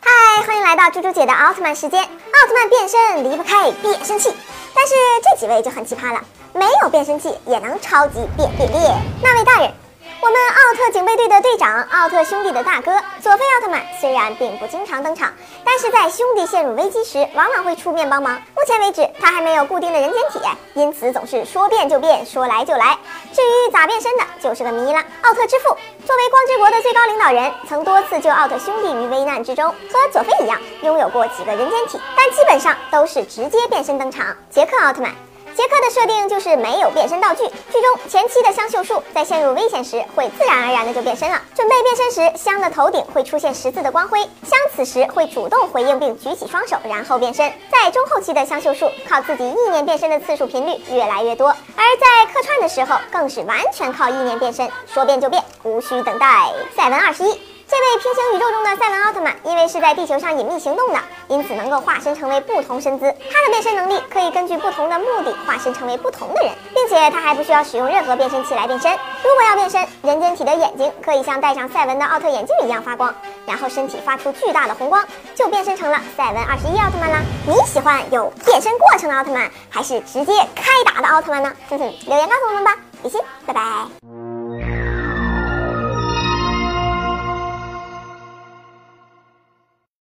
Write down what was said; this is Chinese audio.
嗨，欢迎来到猪猪姐的奥特曼时间。奥特曼变身离不开变身器，但是这几位就很奇葩了，没有变身器也能超级变变变。那位大人。我们奥特警备队的队长，奥特兄弟的大哥佐菲奥特曼，虽然并不经常登场，但是在兄弟陷入危机时，往往会出面帮忙。目前为止，他还没有固定的人间体，因此总是说变就变，说来就来。至于咋变身的，就是个谜了。奥特之父，作为光之国的最高领导人，曾多次救奥特兄弟于危难之中，和佐菲一样，拥有过几个人间体，但基本上都是直接变身登场。杰克奥特曼。杰克的设定就是没有变身道具。剧中前期的香秀树在陷入危险时，会自然而然的就变身了。准备变身时，香的头顶会出现十字的光辉，香此时会主动回应并举起双手，然后变身。在中后期的香秀树，靠自己意念变身的次数频率越来越多，而在客串的时候，更是完全靠意念变身，说变就变，无需等待。赛文二十一。这位平行宇宙中的赛文奥特曼，是在地球上隐秘行动的，因此能够化身成为不同身姿。他的变身能力可以根据不同的目的化身成为不同的人，并且他还不需要使用任何变身器来变身。如果要变身，人间体的眼睛可以像戴上赛文的奥特眼镜一样发光，然后身体发出巨大的红光，就变身成了赛文二十一奥特曼啦。你喜欢有变身过程的奥特曼，还是直接开打的奥特曼呢？哼哼，留言告诉我们吧。比心，拜拜。